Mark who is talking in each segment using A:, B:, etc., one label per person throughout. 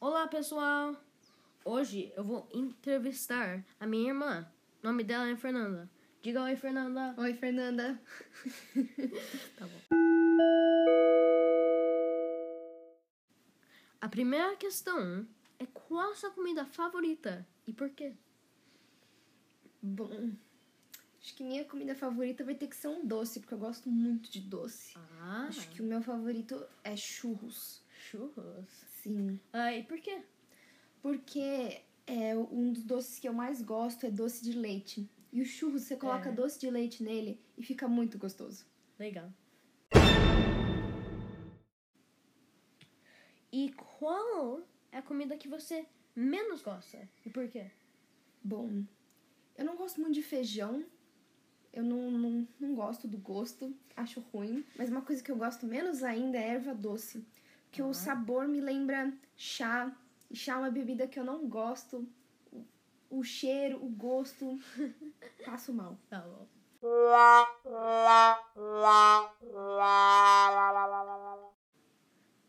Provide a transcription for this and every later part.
A: Olá, pessoal! Hoje eu vou entrevistar a minha irmã. O nome dela é Fernanda. Diga oi, Fernanda.
B: Oi, Fernanda.
A: Tá bom. A primeira questão é qual a sua comida favorita e por quê?
B: Bom, acho que minha comida favorita vai ter que ser um doce, porque eu gosto muito de doce.
A: Ah,
B: Acho que o meu favorito é churros.
A: Churros.
B: Sim.
A: Ah, e por quê?
B: Porque é, um dos doces que eu mais gosto é doce de leite. E o churros, você coloca
A: É.
B: doce de leite nele e fica muito gostoso.
A: Legal. E qual é a comida que você menos gosta e por quê?
B: Bom, eu não gosto muito de feijão. Eu não, não, não gosto do gosto, acho ruim. Mas uma coisa que eu gosto menos ainda é erva doce. Porque
A: Ah.
B: o sabor me lembra chá. E chá é uma bebida que eu não gosto. O, o cheiro, o gosto, passo mal.
A: Tá bom.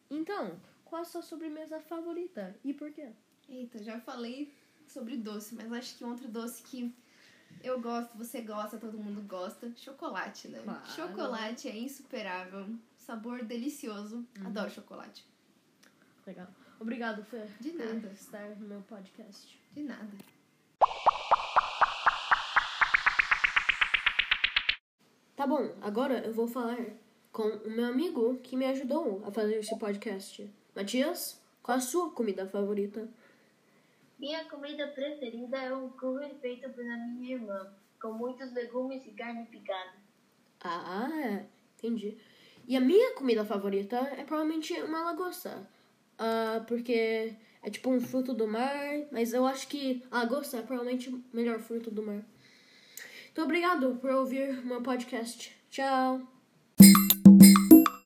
A: Então, qual a sua sobremesa favorita e por quê?
B: Eita, já falei sobre doce, mas acho que outro doce que eu gosto, você gosta, todo mundo gosta, chocolate, né?
A: Claro.
B: Chocolate é insuperável, sabor delicioso. Adoro chocolate.
A: Legal. Obrigado, Fê.
B: De
A: por
B: nada.
A: estar no meu podcast.
B: De nada.
A: Tá bom, agora eu vou falar com o meu amigo que me ajudou a fazer esse podcast. Matias, qual a sua comida favorita?
C: Minha comida preferida é um curry feito pela minha irmã, com muitos legumes e carne picada.
A: Ah, é. entendi. E a minha comida favorita é provavelmente uma lagosta. Ah, porque é tipo um fruto do mar, mas eu acho que a lagosta é provavelmente o melhor fruto do mar. Então, obrigado por ouvir meu podcast. Tchau!